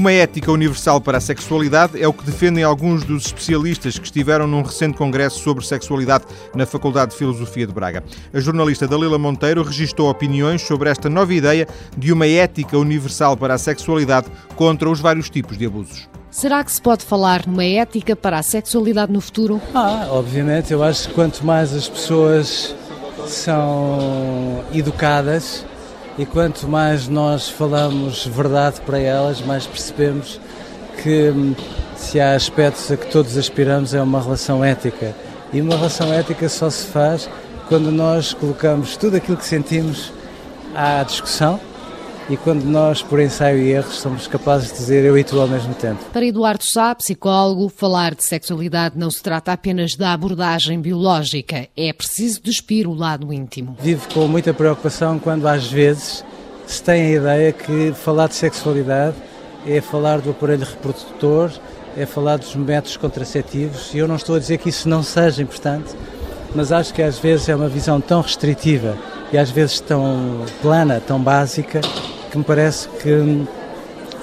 Uma ética universal para a sexualidade é o que defendem alguns dos especialistas que estiveram num recente congresso sobre sexualidade na Faculdade de Filosofia de Braga. A jornalista Dalila Monteiro registrou opiniões sobre esta nova ideia de uma ética universal para a sexualidade contra os vários tipos de abusos. Será que se pode falar numa ética para a sexualidade no futuro? Ah, obviamente, eu acho que quanto mais as pessoas são educadas e quanto mais nós falamos verdade para elas, mais percebemos que hum, se há aspectos a que todos aspiramos é uma relação ética. E uma relação ética só se faz quando nós colocamos tudo aquilo que sentimos à discussão e quando nós, por ensaio e erros, somos capazes de dizer eu e tu ao mesmo tempo. Para Eduardo Sá, psicólogo, falar de sexualidade não se trata apenas da abordagem biológica, é preciso despir o lado íntimo. Vivo com muita preocupação quando às vezes se tem a ideia que falar de sexualidade é falar do aparelho reprodutor, é falar dos métodos contraceptivos, e eu não estou a dizer que isso não seja importante, mas acho que às vezes é uma visão tão restritiva e às vezes tão plana, tão básica, que me parece que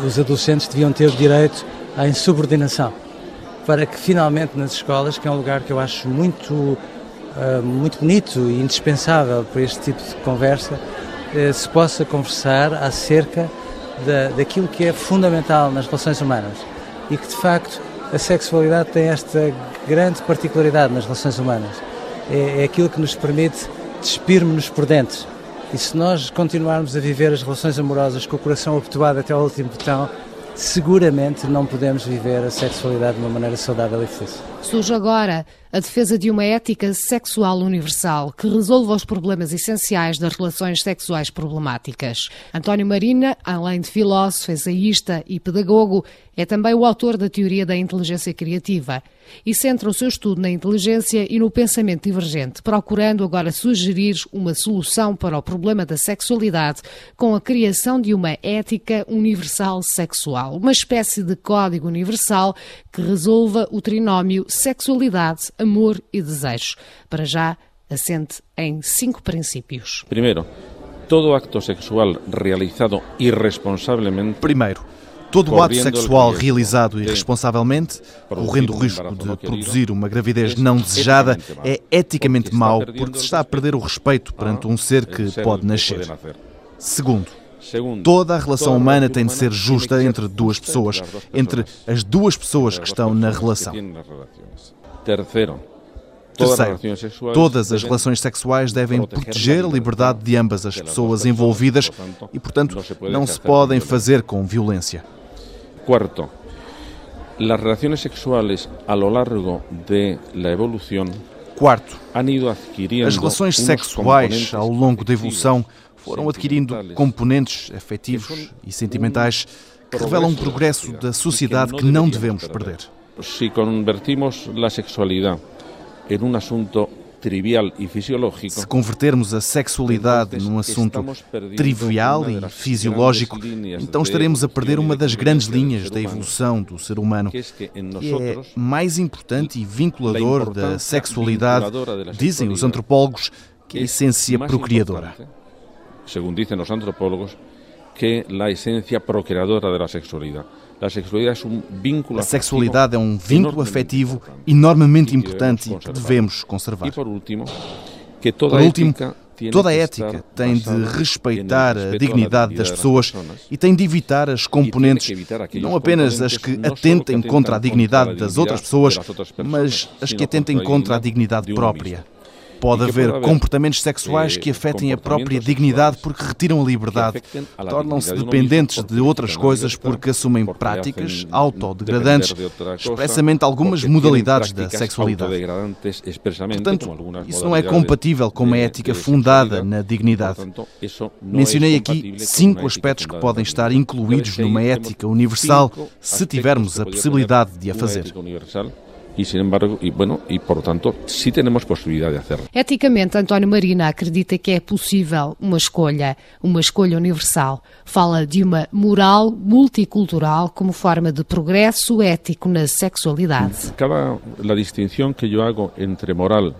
os adolescentes deviam ter direito à insubordinação, para que finalmente nas escolas, que é um lugar que eu acho muito, uh, muito bonito e indispensável para este tipo de conversa, uh, se possa conversar acerca da, daquilo que é fundamental nas relações humanas e que de facto a sexualidade tem esta grande particularidade nas relações humanas. É, é aquilo que nos permite despirmos-nos por dentro e se nós continuarmos a viver as relações amorosas com o coração abotoado até ao último botão, seguramente não podemos viver a sexualidade de uma maneira saudável e feliz. Surge agora a defesa de uma ética sexual universal que resolva os problemas essenciais das relações sexuais problemáticas. António Marina, além de filósofo, ensaísta e pedagogo, é também o autor da teoria da inteligência criativa e centra o seu estudo na inteligência e no pensamento divergente, procurando agora sugerir uma solução para o problema da sexualidade com a criação de uma ética universal sexual, uma espécie de código universal que resolva o trinómio sexualidade, amor e desejo. Para já, assente em cinco princípios. Primeiro, todo acto sexual realizado irresponsavelmente. Primeiro, todo o ato sexual realizado irresponsavelmente, correndo o risco de produzir uma gravidez não desejada, é eticamente mau porque se está a perder o respeito perante um ser que pode nascer. Segundo, Toda a relação humana tem de ser justa entre duas pessoas, entre as duas pessoas que estão na relação. Terceiro, todas as relações sexuais devem proteger a liberdade de ambas as pessoas envolvidas e, portanto, não se podem fazer com violência. Quarto, as relações sexuais a lo largo de la evolución Quarto, as relações sexuais ao longo da evolução foram adquirindo componentes afetivos e sentimentais que revelam um progresso da sociedade que não devemos perder. Se convertimos a sexualidade em um assunto trivial e fisiológico. Se convertermos a sexualidade num assunto trivial e fisiológico, então estaremos a perder uma das grandes linhas da evolução do ser humano, que é mais importante e vinculador da sexualidade, dizem os antropólogos, que é a essência procriadora según dicen los antropólogos, que la esencia procreadora de la sexualidade é um vínculo A sexualidade é um vínculo afetivo enormemente importante e que devemos conservar. E por último, que toda, por último, toda a ética tem de respeitar a dignidade das pessoas e tem de evitar as componentes, não apenas as que atentem contra a dignidade das outras pessoas, mas as que atentem contra a dignidade própria. Pode haver comportamentos sexuais que afetem a própria dignidade porque retiram a liberdade, tornam-se dependentes de outras coisas porque assumem práticas autodegradantes, expressamente algumas modalidades da sexualidade. Portanto, isso não é compatível com uma ética fundada na dignidade. Mencionei aqui cinco aspectos que podem estar incluídos numa ética universal se tivermos a possibilidade de a fazer e, sin embargo, e, bueno, e por tanto, sí temos possibilidade de hacerlo. Eticamente, António Marina acredita que é possível uma escolha, uma escolha universal. Fala de uma moral multicultural como forma de progresso ético na sexualidade. Cada a distinção que eu hago entre moral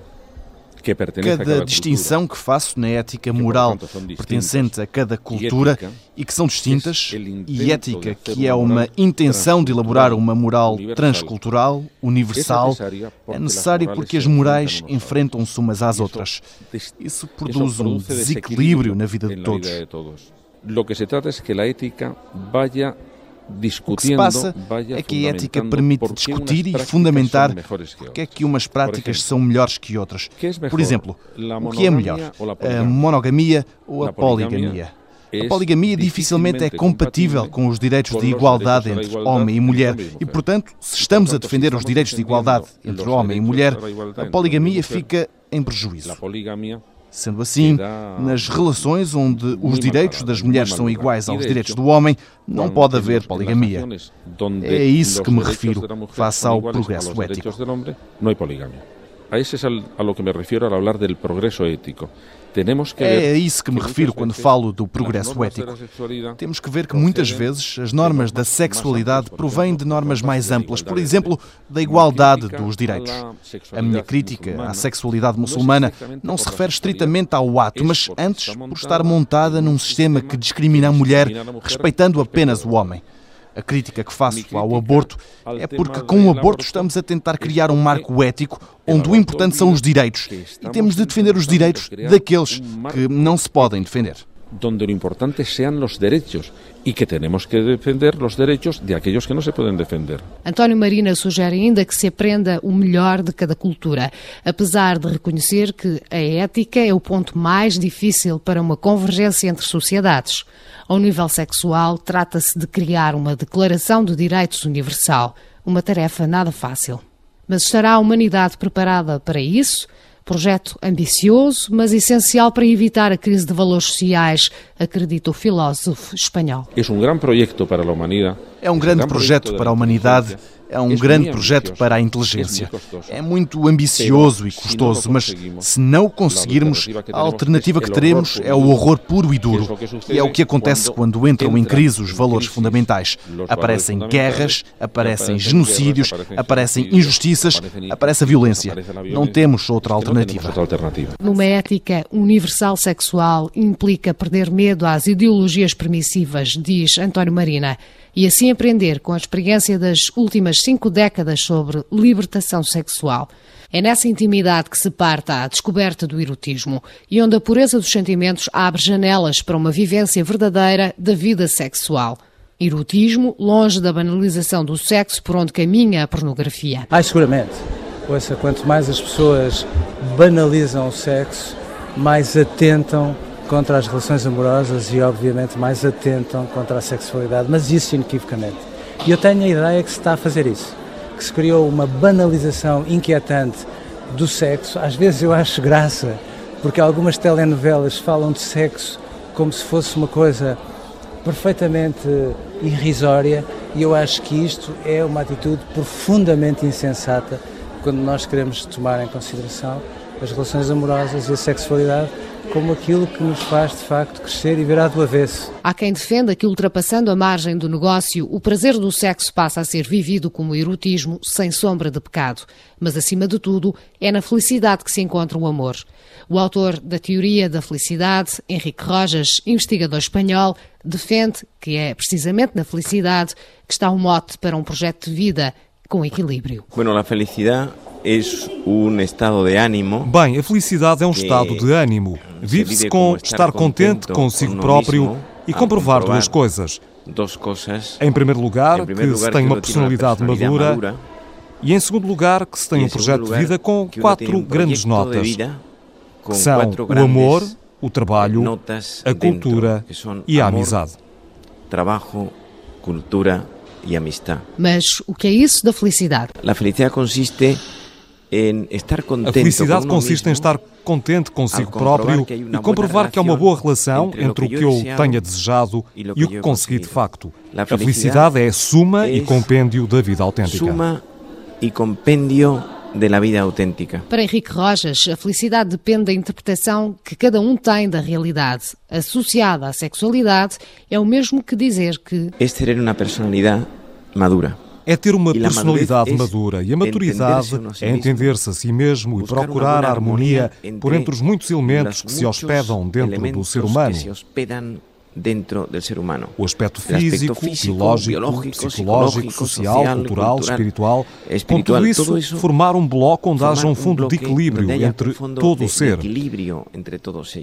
cada distinção que faço na ética moral pertencente a cada cultura e que são distintas, e ética, que é uma intenção de elaborar uma moral transcultural, universal, é necessário porque as morais enfrentam-se umas às outras. Isso produz um desequilíbrio na vida de todos. Lo que se trata es que la ética vaya o que se passa é que a ética permite discutir e fundamentar porque é que umas práticas são melhores que outras. Por exemplo, o que é melhor, a monogamia ou a poligamia? A poligamia dificilmente é compatível com os direitos de igualdade entre homem e mulher. e, portanto, se estamos a defender os direitos de igualdade entre homem e mulher, a poligamia fica em prejuízo. Sendo assim, nas relações onde os direitos das mulheres são iguais aos direitos do homem, não pode haver poligamia. É a isso que me refiro, face ao progresso ético. A isso é a lo que me refiro ao falar do progresso ético. É a isso que me refiro quando falo do progresso ético. Temos que ver que muitas vezes as normas da sexualidade provêm de normas mais amplas, por exemplo, da igualdade dos direitos. A minha crítica à sexualidade muçulmana não se refere estritamente ao ato, mas antes por estar montada num sistema que discrimina a mulher, respeitando apenas o homem. A crítica que faço ao aborto é porque com o aborto estamos a tentar criar um marco ético onde o importante são os direitos e temos de defender os direitos daqueles que não se podem defender. Donde lo importante sean los derechos e que temos que defender os direitos de aqueles que não se podem defender. António Marina sugere ainda que se aprenda o melhor de cada cultura, apesar de reconhecer que a ética é o ponto mais difícil para uma convergência entre sociedades. Ao nível sexual, trata-se de criar uma Declaração de Direitos Universal, uma tarefa nada fácil. Mas estará a humanidade preparada para isso? Projeto ambicioso, mas essencial para evitar a crise de valores sociais, acredita o filósofo espanhol. É um grande projeto para a humanidade. É um grande projeto para a humanidade é um grande projeto para a inteligência. É muito ambicioso e custoso, mas se não o conseguirmos, a alternativa que teremos é o horror puro e duro. E é o que acontece quando entram em crise os valores fundamentais. Aparecem guerras, aparecem genocídios, aparecem injustiças, aparece a violência. Não temos outra alternativa. Numa ética universal sexual implica perder medo às ideologias permissivas, diz António Marina e assim aprender com a experiência das últimas cinco décadas sobre libertação sexual. É nessa intimidade que se parte a descoberta do erotismo e onde a pureza dos sentimentos abre janelas para uma vivência verdadeira da vida sexual. Erotismo, longe da banalização do sexo por onde caminha a pornografia. Ah, seguramente. Ouça, quanto mais as pessoas banalizam o sexo, mais atentam contra as relações amorosas e, obviamente, mais atentam contra a sexualidade, mas isso inequivocamente. E eu tenho a ideia que se está a fazer isso, que se criou uma banalização inquietante do sexo. Às vezes eu acho graça, porque algumas telenovelas falam de sexo como se fosse uma coisa perfeitamente irrisória, e eu acho que isto é uma atitude profundamente insensata quando nós queremos tomar em consideração as relações amorosas e a sexualidade como aquilo que nos faz de facto crescer e virar do avesso. Há quem defenda que, ultrapassando a margem do negócio, o prazer do sexo passa a ser vivido como erotismo, sem sombra de pecado. Mas, acima de tudo, é na felicidade que se encontra o amor. O autor da teoria da felicidade, Henrique Rojas, investigador espanhol, defende que é precisamente na felicidade que está o mote para um projeto de vida com equilíbrio. Bueno, a felicidade é um estado de ânimo. Bem, a felicidade é um estado de ânimo. Vive-se com estar contente consigo próprio e comprovar duas coisas. Em primeiro lugar, que se tem uma personalidade madura. E em segundo lugar, que se tem um projeto de vida com quatro grandes notas, que são o amor, o trabalho, a cultura e a amizade. Trabalho, cultura e amistade. Mas o que é isso da felicidade? A felicidade consiste a felicidade consiste em estar contente consigo próprio e comprovar que há uma boa relação entre o que eu tenha desejado e o que consegui de facto. A felicidade é suma e compêndio da vida autêntica. Suma e compêndio da vida autêntica. Para Henrique Rojas, a felicidade depende da interpretação que cada um tem da realidade. Associada à sexualidade, é o mesmo que dizer que. É ter uma personalidade madura. é ter uma personalidade madura e a maturidade é entender-se a si mesmo e procurar a harmonia por entre os muitos elementos que se hospedam dentro do ser humano dentro del ser humano. O aspecto físico, biológico, biológico psicológico, social, social cultural, cultural, espiritual, espiritual, com tudo isso, tudo isso formar um bloco onde haja um fundo de equilíbrio entre todo o ser.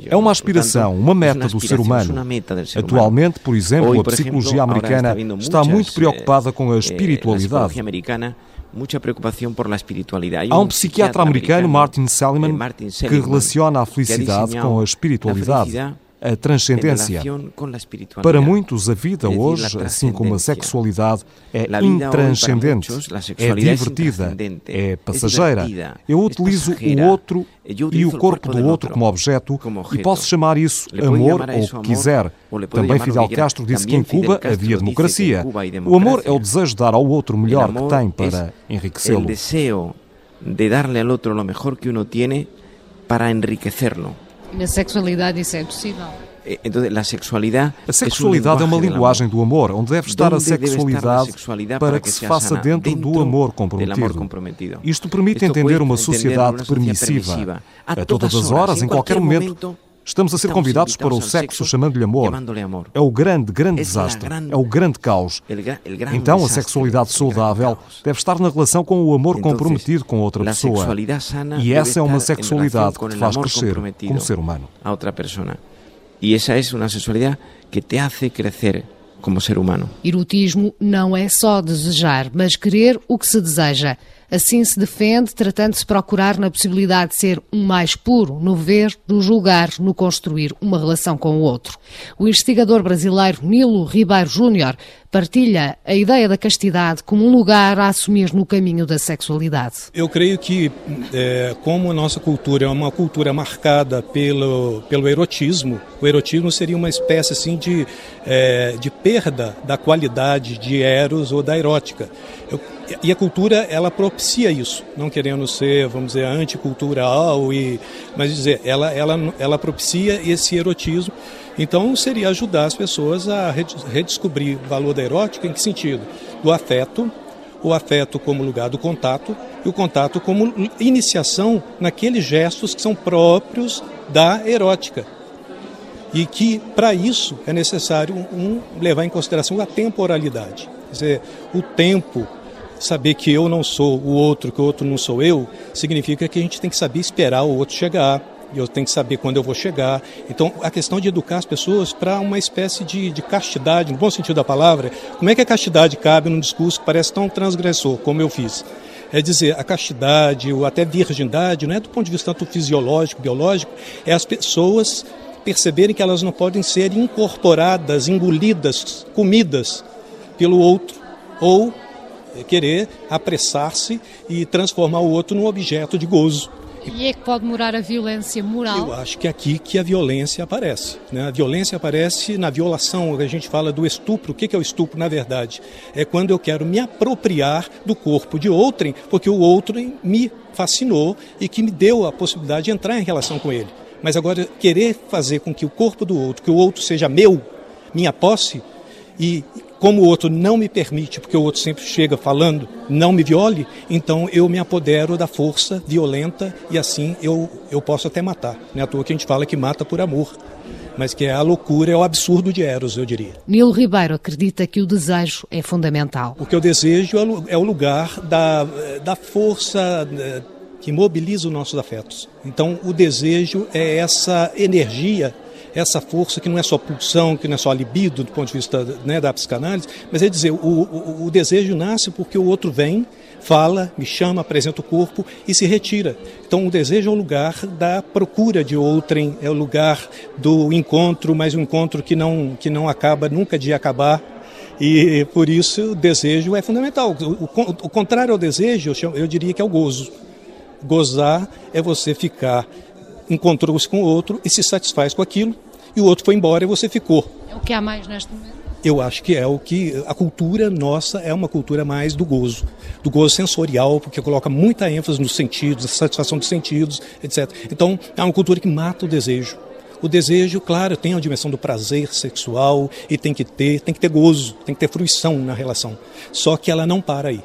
É uma aspiração, uma meta do ser humano. Atualmente, por exemplo, a psicologia americana está muito preocupada com a espiritualidade. mucha preocupación por la espiritualidad. Há um psiquiatra americano, Martin Seligman, que relaciona a felicidade com a espiritualidade a transcendência. Para muitos, a vida hoje, assim como a sexualidade, é intranscendente, é divertida, é passageira. Eu utilizo o outro e o corpo do outro como objeto e posso chamar isso amor ou o que quiser. Também Fidel Castro disse que em Cuba havia democracia. O amor é o desejo de dar ao outro o melhor que tem para enriquecê-lo. de darle al otro lo mejor que uno tiene para enriquecerlo. Na sexualidade isso é possível. Então, a sexualidade, a sexualidade é uma linguagem do amor, onde deve estar a sexualidade para que se faça dentro do amor comprometido. Isto permite entender uma sociedade permissiva. A todas as horas, em qualquer momento, Estamos a ser convidados para o sexo chamando-lhe amor. É o grande, grande desastre. É o grande caos. Então, a sexualidade saudável deve estar na relação com o amor comprometido com outra pessoa. E essa é uma sexualidade que te faz crescer como ser humano. A outra pessoa. E essa é uma sexualidade que te hace crescer como ser humano. Erotismo não é só desejar, mas querer o que se deseja. Assim se defende, tratando-se de procurar na possibilidade de ser um mais puro no ver, no julgar, no construir uma relação com o outro. O investigador brasileiro Nilo Ribeiro Júnior partilha a ideia da castidade como um lugar a assumir no caminho da sexualidade. Eu creio que, é, como a nossa cultura é uma cultura marcada pelo, pelo erotismo, o erotismo seria uma espécie assim de, é, de perda da qualidade de eros ou da erótica. Eu, e a cultura ela propicia isso, não querendo ser, vamos dizer, anticultural e, mas dizer, ela ela ela propicia esse erotismo. Então seria ajudar as pessoas a redescobrir o valor da erótica em que sentido? Do afeto, o afeto como lugar do contato e o contato como iniciação naqueles gestos que são próprios da erótica. E que para isso é necessário um, levar em consideração a temporalidade. Quer dizer, o tempo saber que eu não sou o outro, que o outro não sou eu, significa que a gente tem que saber esperar o outro chegar. Eu tenho que saber quando eu vou chegar. Então, a questão de educar as pessoas para uma espécie de, de castidade, no bom sentido da palavra, como é que a castidade cabe num discurso que parece tão transgressor, como eu fiz? É dizer, a castidade ou até virgindade não é do ponto de vista tanto fisiológico, biológico, é as pessoas perceberem que elas não podem ser incorporadas, engolidas, comidas pelo outro ou querer apressar-se e transformar o outro num objeto de gozo. E é que pode morar a violência moral? Eu acho que é aqui que a violência aparece. Né? A violência aparece na violação, a gente fala do estupro. O que é o estupro, na verdade? É quando eu quero me apropriar do corpo de outrem, porque o outro me fascinou e que me deu a possibilidade de entrar em relação com ele. Mas agora, querer fazer com que o corpo do outro, que o outro seja meu, minha posse, e como o outro não me permite, porque o outro sempre chega falando, não me viole, então eu me apodero da força violenta e assim eu, eu posso até matar. Não é à toa que a gente fala que mata por amor mas que é a loucura, é o absurdo de Eros, eu diria. Nilo Ribeiro acredita que o desejo é fundamental. O que eu desejo é o lugar da, da força eh, que mobiliza os nossos afetos. Então, o desejo é essa energia essa força que não é só pulsão, que não é só libido do ponto de vista né, da psicanálise, mas é dizer, o, o, o desejo nasce porque o outro vem, fala, me chama, apresenta o corpo e se retira. Então o desejo é o lugar da procura de outrem, é o lugar do encontro, mas um encontro que não, que não acaba nunca de acabar. E por isso o desejo é fundamental. O, o, o contrário ao desejo, eu, chamo, eu diria que é o gozo. Gozar é você ficar encontrou-se com o outro e se satisfaz com aquilo, e o outro foi embora e você ficou. É o que há mais neste momento? Eu acho que é o que a cultura nossa é uma cultura mais do gozo, do gozo sensorial, porque coloca muita ênfase nos sentidos, na satisfação dos sentidos, etc. Então, é uma cultura que mata o desejo. O desejo, claro, tem a dimensão do prazer sexual e tem que ter, tem que ter gozo, tem que ter fruição na relação. Só que ela não para aí.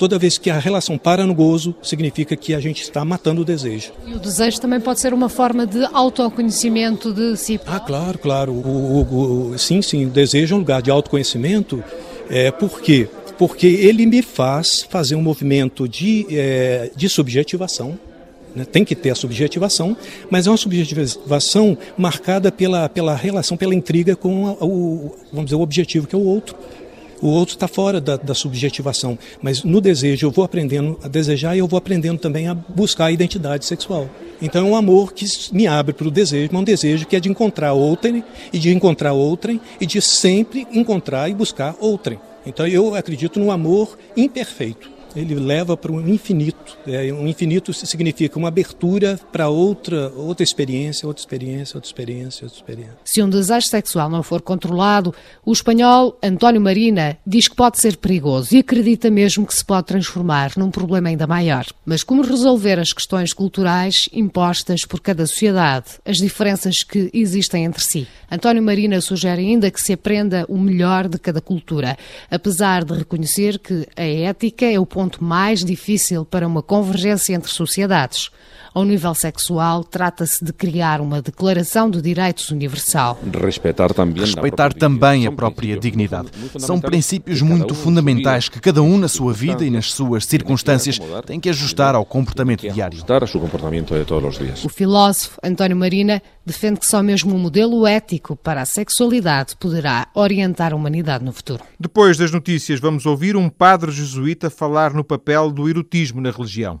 Toda vez que a relação para no gozo, significa que a gente está matando o desejo. E o desejo também pode ser uma forma de autoconhecimento de si. Ah, claro, claro. O, o, o, sim, sim. O desejo é um lugar de autoconhecimento. É, por quê? Porque ele me faz fazer um movimento de, é, de subjetivação né? Tem que ter a subjetivação, mas é uma subjetivação marcada pela, pela relação, pela intriga com o, vamos dizer, o objetivo que é o outro. O outro está fora da, da, subjetivação, mas no desejo eu vou aprendendo a desejar e eu vou aprendendo também a buscar a identidade sexual. Então é um amor que me abre para o desejo, mas um desejo que é de encontrar outrem e de encontrar outrem e de sempre encontrar e buscar outrem. Então eu acredito no amor imperfeito ele leva para um infinito. É, um infinito significa uma abertura para outra, outra experiência, outra experiência, outra experiência, outra experiência. Se um desejo sexual não for controlado, o espanhol António Marina diz que pode ser perigoso e acredita mesmo que se pode transformar num problema ainda maior. Mas como resolver as questões culturais impostas por cada sociedade, as diferenças que existem entre si? António Marina sugere ainda que se aprenda o melhor de cada cultura, apesar de reconhecer que a ética é o ponto ponto mais difícil para uma convergência entre sociedades. Ao nível sexual, trata-se de criar uma declaração de direitos universal. Respeitar também, Respeitar também a própria dignidade. São princípios muito fundamentais que cada um na sua vida e nas suas circunstâncias tem que ajustar ao comportamento diário. O filósofo António Marina defende que só mesmo um modelo ético para a sexualidade poderá orientar a humanidade no futuro. Depois das notícias, vamos ouvir um padre jesuíta falar no papel do erotismo na religião.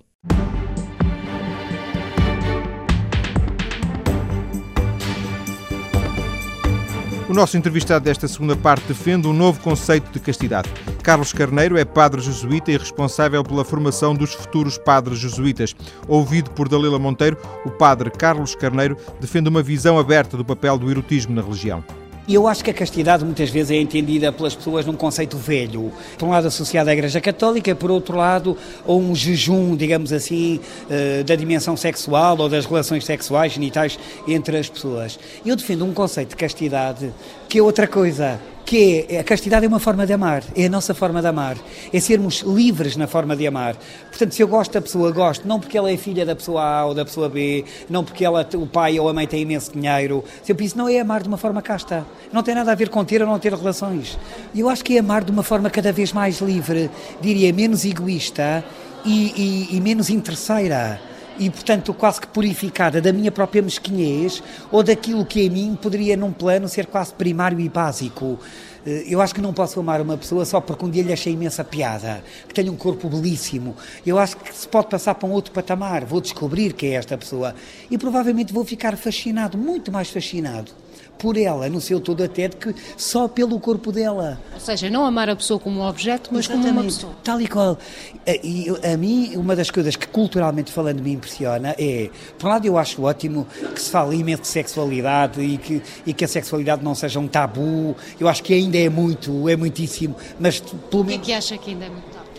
O nosso entrevistado desta segunda parte defende um novo conceito de castidade. Carlos Carneiro é padre jesuíta e responsável pela formação dos futuros padres jesuítas. Ouvido por Dalila Monteiro, o padre Carlos Carneiro defende uma visão aberta do papel do erotismo na religião. E eu acho que a castidade muitas vezes é entendida pelas pessoas num conceito velho. Por um lado associado à Igreja Católica, por outro lado, a um jejum, digamos assim, eh, da dimensão sexual ou das relações sexuais, genitais entre as pessoas. Eu defendo um conceito de castidade que é outra coisa que é a castidade é uma forma de amar, é a nossa forma de amar, é sermos livres na forma de amar. Portanto, se eu gosto da pessoa, gosto, não porque ela é filha da pessoa A ou da pessoa B, não porque ela, o pai ou a mãe têm imenso dinheiro, sempre isso não é amar de uma forma casta. Não tem nada a ver com ter ou não ter relações. Eu acho que é amar de uma forma cada vez mais livre, diria menos egoísta e, e, e menos interesseira e, portanto, quase que purificada da minha própria mesquinhez ou daquilo que em mim poderia, num plano, ser quase primário e básico. Eh, eu acho que não posso amar uma pessoa só porque um dia lhe achei imensa piada, que tem um corpo belíssimo. Eu acho que se pode passar para um outro patamar, vou descobrir quem é esta pessoa e provavelmente vou ficar fascinado, muito mais fascinado por ela, no seu todo até, de que só pelo corpo dela. Ou seja, não amar a pessoa como um objeto, mas Exatamente, como uma pessoa. Tal e qual. Eh, e a mim, uma das coisas que culturalmente falando me impressiona é, por um lado eu acho ótimo que se fale imenso de sexualidade e que, e que a sexualidade não seja um tabu, eu acho que ainda é muito, é muitíssimo, mas pelo menos... O que é que acha que ainda é muito tabu?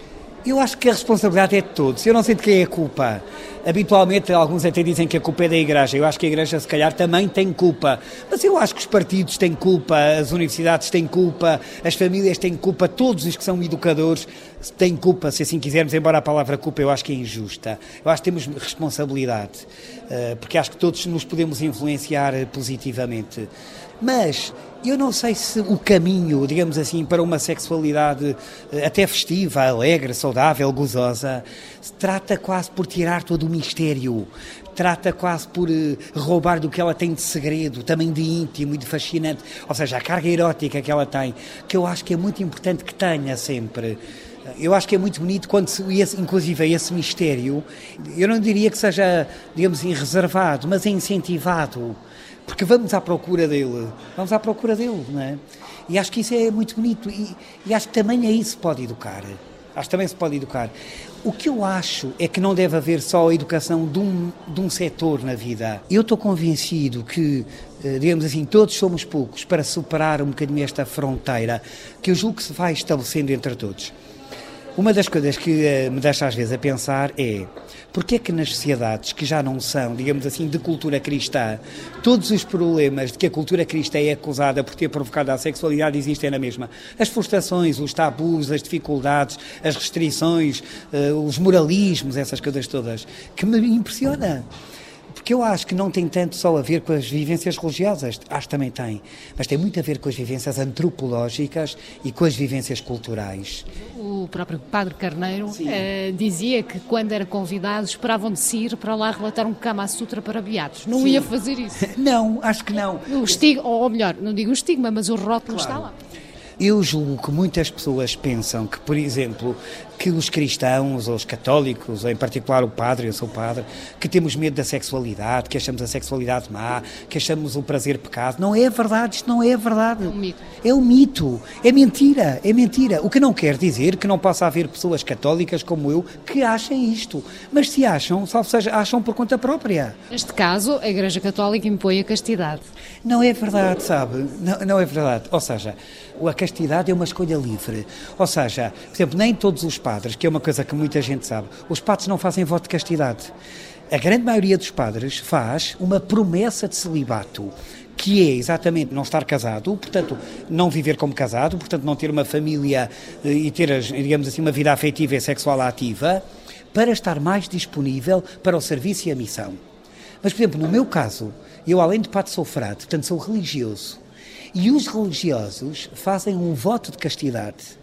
Eu acho que a responsabilidade é de todos. Eu não sei de quem é a culpa. Habitualmente, alguns até dizem que a culpa é da Igreja. Eu acho que a Igreja, se calhar, também tem culpa. Mas eu acho que os partidos têm culpa, as universidades têm culpa, as famílias têm culpa, todos os que são educadores têm culpa, se assim quisermos, embora a palavra culpa eu acho que é injusta. Eu acho que temos responsabilidade, eh, porque acho que todos nos podemos influenciar positivamente. Mas eu não sei se o caminho, digamos assim, para uma sexualidade eh, até festiva, alegre, saudável, gozosa, trata quase por tirar todo o mistério, trata quase por uh, roubar do que ela tem de segredo, também de íntimo e de fascinante, ou seja, a carga erótica que ela tem, que eu acho que é muito importante que tenha sempre. Eu acho que é muito bonito quando, se, inclusive, esse mistério, eu não diria que seja, digamos assim, reservado, mas é incentivado porque vamos à procura dele, vamos à procura dele, não é? E acho que isso é muito bonito e, e acho que também aí se pode educar. Acho que também se pode educar. O que eu acho é que não deve haver só a educação de um, de um setor na vida. Eu estou convencido que, eh, digamos assim, todos somos poucos para superar um bocadinho esta fronteira que eu julgo que se vai estabelecendo entre todos. Uma das coisas que uh, me deixa às vezes a pensar é porque é que nas sociedades que já não são, digamos assim, de cultura cristã, todos os problemas de que a cultura cristã é acusada por ter provocado a sexualidade existem na mesma? As frustrações, os tabus, as dificuldades, as restrições, uh, os moralismos, essas coisas todas, que me impressiona. Porque eu acho que não tem tanto só a ver com as vivências religiosas, acho que também tem, mas tem muito a ver com as vivências antropológicas e com as vivências culturais. O próprio Padre Carneiro uh, dizia que quando era convidado esperavam de si ir para lá relatar um Kama Sutra para beatos. Não Sim. ia fazer isso? não, acho que não. O estigma, ou melhor, não digo o estigma, mas o rótulo claro. está lá. Eu julgo que muitas pessoas pensam que, por exemplo, que os cristãos ou os católicos, ou em particular o padre, eu sou padre, que temos medo da sexualidade, que achamos a sexualidade má, que achamos o prazer pecado. Não é verdade, isto não é verdade. É um mito. É um mito, é mentira, é mentira. O que não quer dizer que não possa haver pessoas católicas como eu que achem isto. Mas se acham, salvo seja, acham por conta própria. Neste caso, a Igreja Católica impõe a castidade. Não é verdade, sabe? Não, não é verdade. Ou seja, a castidade é uma escolha livre. Ou seja, por exemplo, nem todos os padres, que é uma coisa que muita gente sabe, os padres não fazem voto de castidade. A grande maioria dos padres faz uma promessa de celibato que é exatamente não estar casado, portanto, não viver como casado, portanto, não ter uma família eh, e ter, digamos assim, uma vida afetiva e sexual ativa, para estar mais disponível para o serviço e a missão. Mas, por exemplo, no meu caso, eu, além de padre, sou frade, portanto, sou religioso. E os religiosos fazem um voto de castidade.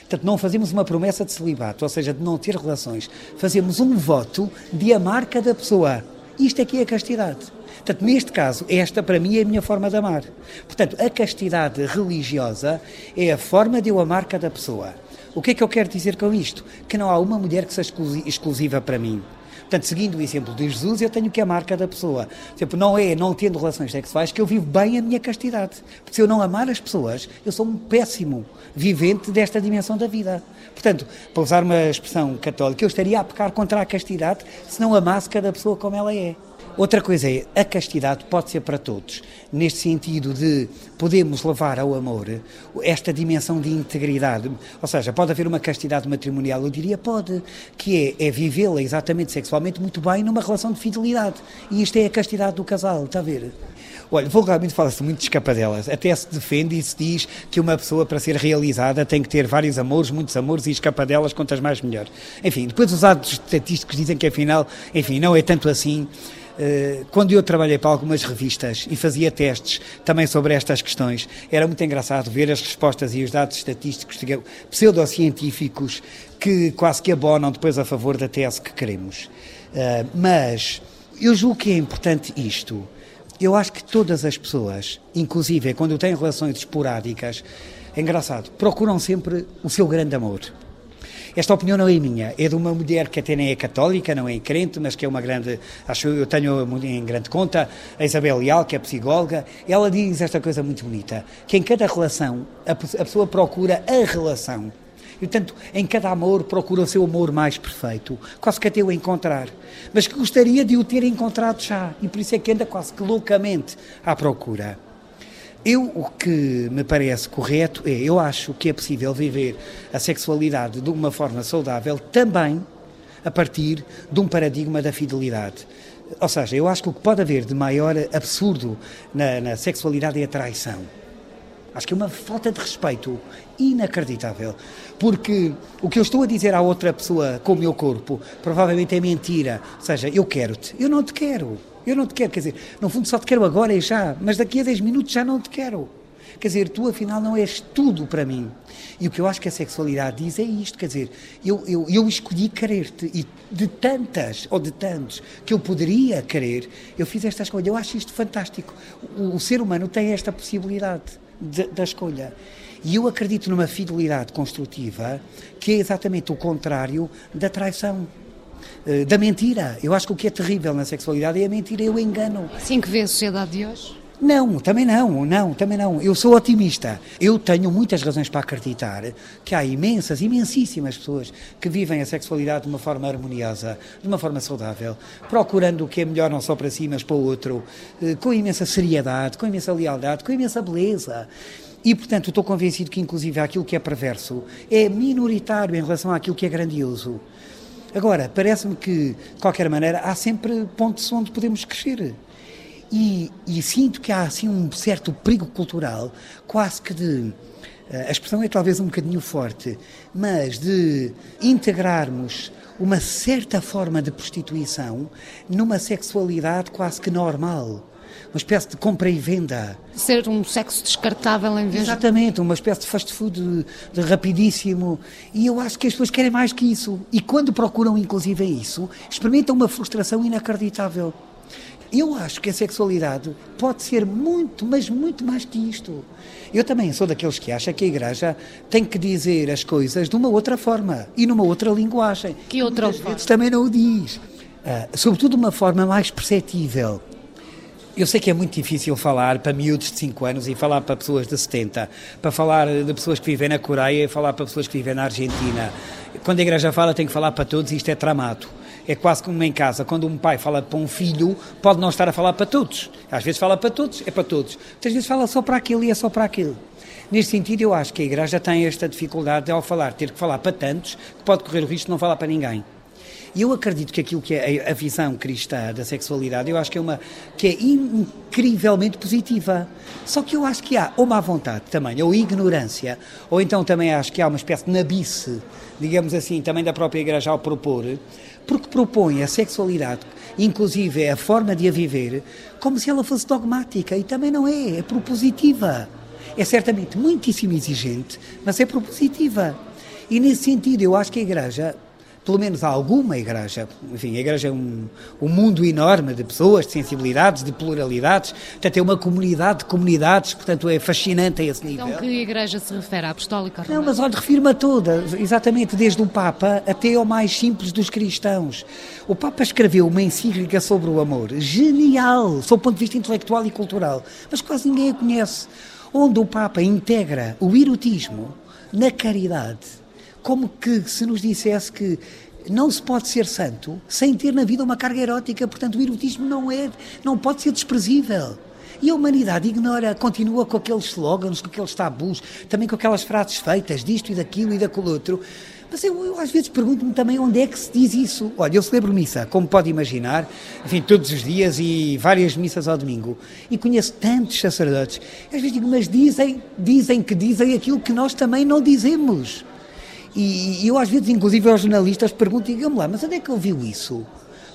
Portanto, não fazemos uma promessa de celibato, ou seja, de não ter relações. Fazemos um voto de amar cada pessoa. Isto é que é a castidade. Portanto, neste caso, esta para mim é a minha forma de amar. Portanto, a castidade religiosa é a forma de eu amar cada pessoa. O que é que eu quero dizer com isto? Que não há uma mulher que seja exclusiva para mim. Portanto, seguindo o exemplo de Jesus, eu tenho que amar cada pessoa. Exemplo, não é não tendo relações sexuais que eu vivo bem a minha castidade. Porque se eu não amar as pessoas, eu sou um péssimo vivente desta dimensão da vida. Portanto, para usar uma expressão católica, eu estaria a pecar contra a castidade se não amasse cada pessoa como ela é. Outra coisa é, a castidade pode ser para todos, neste sentido de podemos levar ao amor esta dimensão de integridade, ou seja, pode haver uma castidade matrimonial, eu diria pode, que é, é vivê-la exatamente sexualmente muito bem numa relação de fidelidade, e isto é a castidade do casal, está a ver? Olha, vulgarmente fala-se muito de escapadelas. Até se defende e se diz que uma pessoa, para ser realizada, tem que ter vários amores, muitos amores e escapadelas, quantas mais melhor. Enfim, depois os dados estatísticos dizem que afinal, enfim, não é tanto assim. Eh, quando eu trabalhei para algumas revistas e fazia testes também sobre estas questões, era muito engraçado ver as respostas e os dados estatísticos pseudocientíficos que quase que abonam depois a favor da tese que queremos. Eh, mas eu julgo que é importante isto. Eu acho que todas as pessoas, inclusive quando têm relações esporádicas, é engraçado, procuram sempre o seu grande amor. Esta opinião não é minha, é de uma mulher que até nem é católica, não é crente, mas que é uma grande, acho eu tenho em grande conta, a Isabel Leal, que é psicóloga, ela diz esta coisa muito bonita, que em cada relação a pessoa procura a relação. E, portanto, em cada amor procura o seu amor mais perfeito, quase que até o encontrar. Mas que gostaria de o ter encontrado já, e por isso é que anda quase que loucamente à procura. Eu, o que me parece correto é, eu acho que é possível viver a sexualidade de uma forma saudável também a partir de um paradigma da fidelidade. Ou seja, eu acho que o que pode haver de maior absurdo na, na sexualidade é a traição. Acho que é uma falta de respeito inacreditável. Porque o que eu estou a dizer à outra pessoa com o meu corpo provavelmente é mentira. Ou seja, eu quero-te, eu não te quero. Eu não te quero, quer dizer, no fundo só te quero agora e já, mas daqui a 10 minutos já não te quero. Quer dizer, tu afinal não és tudo para mim. E o que eu acho que a sexualidade diz é isto, quer dizer, eu, eu, eu escolhi querer-te e de tantas ou de tantos que eu poderia querer, eu fiz esta escolha. Eu acho isto fantástico. O, o ser humano tem esta possibilidade de, da escolha. E eu acredito numa fidelidade construtiva que é exatamente o contrário da traição. Eh, da mentira. Eu acho que o que é terrível na sexualidade é a mentira e o engano. Assim que vê a sociedade de hoje? Não, também não, não, também não. Eu sou otimista. Eu tenho muitas razões para acreditar que há imensas, imensíssimas pessoas que vivem a sexualidade de uma forma harmoniosa, de uma forma saudável, procurando o que é melhor não só para si, mas para o outro, eh, com imensa seriedade, com imensa lealdade, com imensa beleza. E, portanto, estou convencido que, inclusive, aquilo que é perverso é minoritário em relação àquilo que é grandioso. Agora, parece-me que, de qualquer maneira, há sempre pontos onde podemos crescer. E, e, sinto que há, assim, um certo perigo cultural, quase que de. Eh, a expressão é talvez um bocadinho forte, mas de integrarmos uma certa forma de prostituição numa sexualidade quase que normal uma espécie de compra e venda. Ser um sexo descartável em vez Exatamente, uma espécie de fast food de, de rapidíssimo. E eu acho que as pessoas querem mais que isso. E quando procuram, inclusive, isso, experimentam uma frustração inacreditável. Eu acho que a sexualidade pode ser muito, mas muito mais que isto. Eu também sou daqueles que acham que a Igreja tem que dizer as coisas de uma outra forma e numa outra linguagem. Que outra forma? também não o diz. Uh, sobretudo de uma forma mais perceptível. Eu sei que é muito difícil falar para miúdos de 5 anos e falar para pessoas de 70, para falar de pessoas que vivem na Coreia e falar para pessoas que vivem na Argentina. Quando a igreja fala, tem que falar para todos e isto é tramado. É quase como em casa, quando um pai fala para um filho, pode não estar a falar para todos. Às vezes fala para todos, é para todos. Muitas vezes fala só para aquele e é só para aquele. Neste sentido, eu acho que a igreja tem esta dificuldade de, ao falar, ter que falar para tantos, que pode correr o risco de não falar para ninguém. E eu acredito que aquilo que é a visão cristã da sexualidade, eu acho que é uma que é incrivelmente positiva. Só que eu acho que há ou má vontade também, ou ignorância, ou então também acho que há uma espécie de nabice, digamos assim, também da própria igreja ao propor, porque propõe a sexualidade, inclusive a forma de a viver, como se ela fosse dogmática, e também não é, é propositiva. É certamente muitíssimo exigente, mas é propositiva. E nesse sentido, eu acho que a Igreja pelo menos alguma igreja, enfim, a igreja é um, um mundo enorme de pessoas, de sensibilidades, de pluralidades, portanto é uma comunidade de comunidades, portanto é fascinante a esse nível. Então que igreja se refere? À apostólica romana? Não, mas olha, refiro-me a todas, exatamente, desde o Papa até ao mais simples dos cristãos. O Papa escreveu uma encíclica sobre o amor, genial, sob o ponto de vista intelectual e cultural, mas quase ninguém a conhece, onde o Papa integra o erotismo na caridade como que se nos dissesse que não se pode ser santo sem ter na vida uma carga erótica, portanto o erotismo não é, não pode ser desprezível. E a humanidade ignora, continua com aqueles slogans, com aqueles tabus, também com aquelas frases feitas disto e daquilo e daquele outro. Mas eu, eu às vezes pergunto-me também onde é que se diz isso. Olha, eu celebro missa, como pode imaginar, enfim, todos os dias e várias missas ao domingo. E conheço tantos sacerdotes. Às vezes digo, mas dizem, dizem que dizem aquilo que nós também não dizemos. E, eu às vezes, inclusive aos jornalistas, pergunto, digam-me lá, mas onde é que ouviu isso?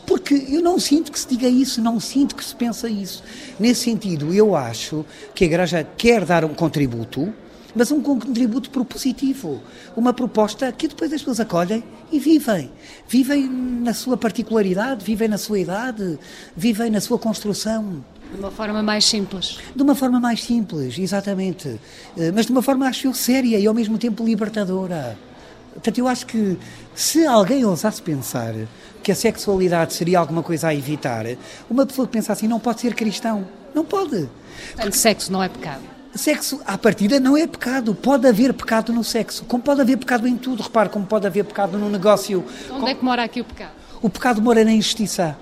Porque eu não sinto que se diga isso, não sinto que se pensa isso. Nesse sentido, eu acho que a Igreja quer dar um contributo, mas um contributo propositivo, uma proposta que depois as pessoas acolhem e vivem. Vivem na sua particularidade, vivem na sua idade, vivem na sua construção. De uma forma mais simples. De uma forma mais simples, exatamente. Eh, mas de uma forma, acho eu, séria e ao mesmo tempo libertadora. Portanto, eu acho que se alguém ousasse pensar que a sexualidade seria alguma coisa a evitar, uma pessoa que pensa assim não pode ser cristão. Não pode. Portanto, sexo não é pecado. Sexo, à partida, não é pecado. Pode haver pecado no sexo. Como pode haver pecado em tudo. Repare, como pode haver pecado no negócio. Onde como... é que mora aqui o pecado? O pecado mora na injustiça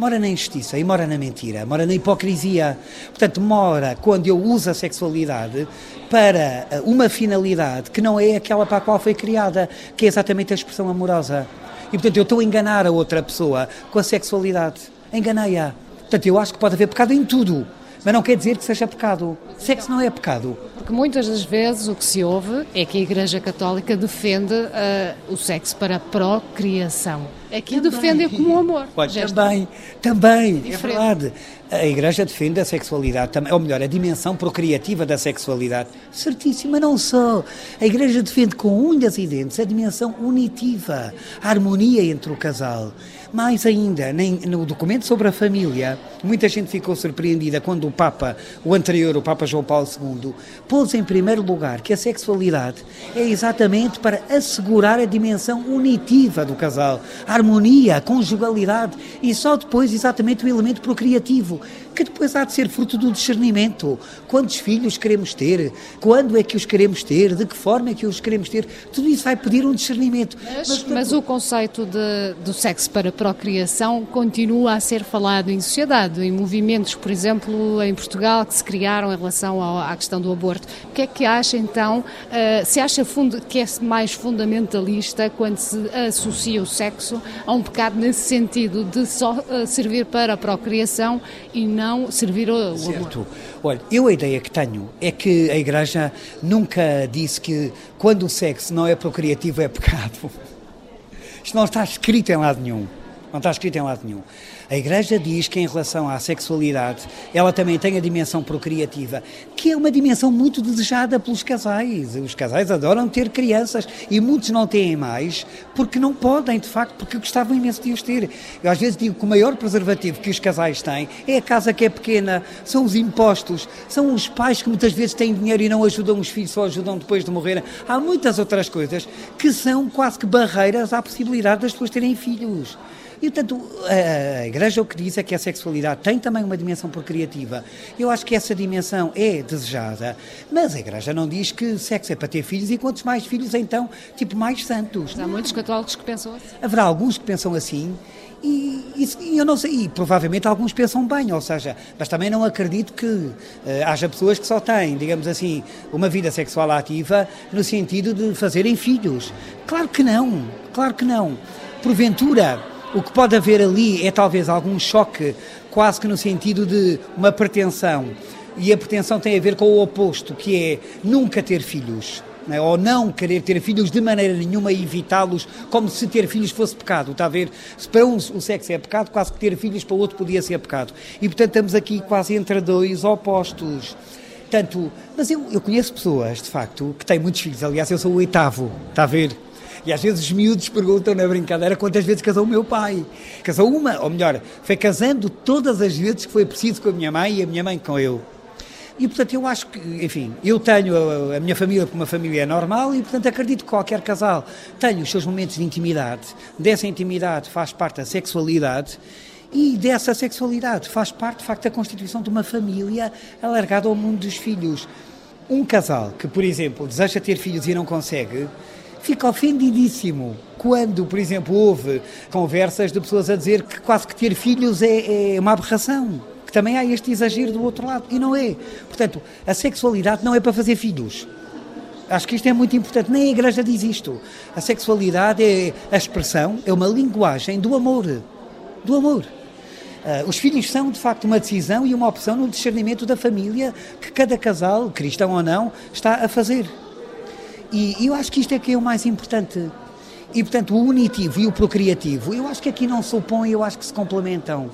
mora na injustiça e mora na mentira, mora na hipocrisia. Portanto, mora quando eu uso a sexualidade para eh, uma finalidade que não é aquela para a qual foi criada, que é exatamente a expressão amorosa. E, portanto, eu estou a enganar a outra pessoa com a sexualidade. Enganei-a. Portanto, eu acho que pode haver pecado em tudo, mas não quer dizer que seja pecado. Sexo não é pecado. Porque muitas das vezes o que se ouve é que a Igreja Católica defende uh, o sexo para a procriação. Aqui também. defende como amor. Também, também, é, é verdade. A Igreja defende a sexualidade, ou melhor, a dimensão procriativa da sexualidade. Certíssima, não só. A Igreja defende com unhas e dentes a dimensão unitiva, a harmonia entre o casal. Mais ainda, nem, no documento sobre a família, muita gente ficou surpreendida quando o Papa, o anterior, o Papa João Paulo II, pôs em primeiro lugar que a sexualidade é exatamente para assegurar a dimensão unitiva do casal, a harmonia, a conjugalidade e só depois exatamente o elemento procriativo. Que depois há de ser fruto do discernimento. Quantos filhos queremos ter? Quando é que os queremos ter? De que forma é que os queremos ter? Tudo isso vai pedir um discernimento. Mas, mas, mas o conceito de, do sexo para procriação continua a ser falado em sociedade, em movimentos, por exemplo, em Portugal, que se criaram em relação ao, à questão do aborto. O que é que acha então? Uh, se acha que é mais fundamentalista quando se associa o sexo a um pecado nesse sentido de só uh, servir para a procriação e não servir ao certo. Olha, eu a ideia que tenho é que a Igreja nunca disse que quando o sexo não é procriativo é pecado. Isto não está escrito em lado nenhum. Não está escrito em lado nenhum. A Igreja diz que, em relação à sexualidade, ela também tem a dimensão procriativa, que é uma dimensão muito desejada pelos casais. Os casais adoram ter crianças e muitos não têm mais porque não podem, de facto, porque gostavam imenso de os ter. Eu às vezes digo que o maior preservativo que os casais têm é a casa que é pequena, são os impostos, são os pais que muitas vezes têm dinheiro e não ajudam os filhos, só ajudam depois de morrer. Há muitas outras coisas que são quase que barreiras à possibilidade das pessoas terem filhos. E, portanto, a Igreja o que diz é que a sexualidade tem também uma dimensão procriativa. Eu acho que essa dimensão é desejada, mas a Igreja não diz que sexo é para ter filhos e quantos mais filhos, então, tipo, mais santos. Há muitos católicos que pensam assim. Haverá alguns que pensam assim. E, e, eu não sei, e provavelmente alguns pensam bem, ou seja, mas também não acredito que uh, haja pessoas que só têm, digamos assim, uma vida sexual ativa no sentido de fazerem filhos. Claro que não, claro que não. Porventura, o que pode haver ali é talvez algum choque, quase que no sentido de uma pretensão. E a pretensão tem a ver com o oposto, que é nunca ter filhos. Né? Ou não querer ter filhos de maneira nenhuma e evitá-los, como se ter filhos fosse pecado. Está a ver? Se para um o sexo é pecado, quase que ter filhos para o outro podia ser pecado. E portanto estamos aqui quase entre dois opostos. Tanto, mas eu, eu conheço pessoas, de facto, que têm muitos filhos. Aliás, eu sou o oitavo, está a ver? E às vezes os miúdos perguntam na brincadeira quantas vezes casou o meu pai. Casou uma, ou melhor, foi casando todas as vezes que foi preciso com a minha mãe e a minha mãe com eu. E, portanto, eu acho que, enfim, eu tenho a, a minha família como uma família normal e, portanto, acredito que qualquer casal tenha os seus momentos de intimidade. Dessa intimidade faz parte a sexualidade e dessa sexualidade faz parte, de facto, da constituição de uma família alargada ao mundo dos filhos. Um casal que, por exemplo, deseja ter filhos e não consegue, fica ofendidíssimo quando, por exemplo, houve conversas de pessoas a dizer que quase que ter filhos é, é uma aberração que também há este exagero do outro lado, e não é. Portanto, a sexualidade não é para fazer filhos. Acho que isto é muito importante. Nem a Igreja diz isto. A sexualidade é a expressão, é uma linguagem do amor. Do amor. Uh, os filhos são, de facto, uma decisão e uma opção no discernimento da família que cada casal, cristão ou não, está a fazer. E, eu acho que isto é que é o mais importante. E, portanto, o unitivo e o procriativo, eu acho que aqui não se opõem, eu acho que se complementam.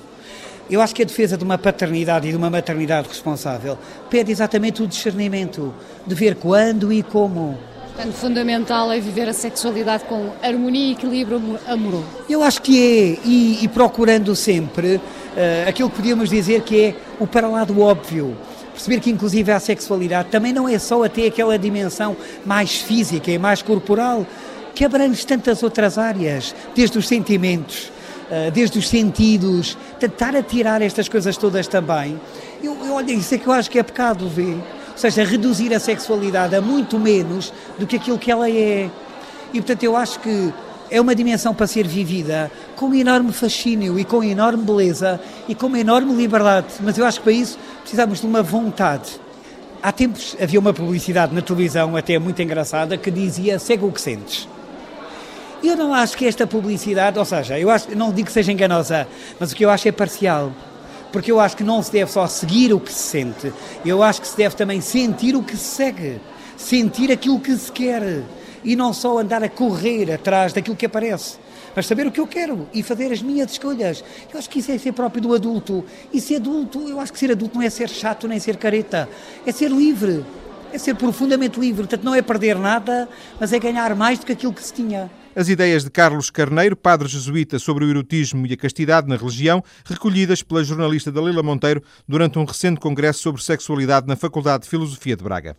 Eu acho que a defesa de uma paternidade e de uma maternidade responsável pede exatamente o discernimento de ver quando e como. Portanto, fundamental é viver a sexualidade com harmonia e equilíbrio amoroso. Eu acho que é, e, e procurando sempre uh, aquilo que podíamos dizer que é o para lá do óbvio perceber que inclusive a sexualidade também não é só até aquela dimensão mais física e mais corporal, que abrange tantas outras áreas, desde os sentimentos, eh, desde os sentidos, tentar atirar estas coisas todas também. Eu, eu, olha, isso é que eu acho que é pecado ver. Ou seja, reduzir a sexualidade a muito menos do que aquilo que ela é. E portanto eu acho que é uma dimensão para ser vivida com enorme fascínio e com enorme beleza e com uma enorme liberdade. Mas eu acho que para isso precisamos de uma vontade. Há tempos havia uma publicidade na televisão, até muito engraçada, que dizia segue o que sentes. Eu não acho que esta publicidade, ou seja, eu acho, não digo que seja enganosa, mas o que eu acho é parcial. Porque eu acho que não se deve só seguir o que se sente, eu acho que se deve também sentir o que se segue, sentir aquilo que se quer e não só andar a correr atrás daquilo que aparece, mas saber o que eu quero e fazer as minhas escolhas. Eu acho que isso é ser próprio do adulto. E ser adulto, eu acho que ser adulto não é ser chato nem ser careta, é ser livre, é ser profundamente livre. Portanto, não é perder nada, mas é ganhar mais do que aquilo que se tinha. As ideias de Carlos Carneiro, padre jesuíta sobre o erotismo e a castidade na religião, recolhidas pela jornalista Dalila Monteiro durante um recente congresso sobre sexualidade na Faculdade de Filosofia de Braga.